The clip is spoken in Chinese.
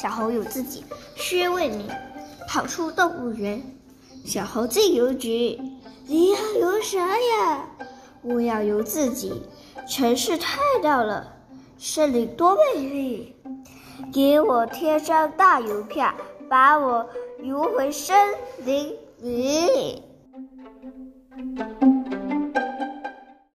小猴有自己，薛卫民跑出动物园。小猴进邮局，你要邮啥呀？我要邮自己。城市太大了，森林多美丽，给我贴张大邮票，把我邮回森林里。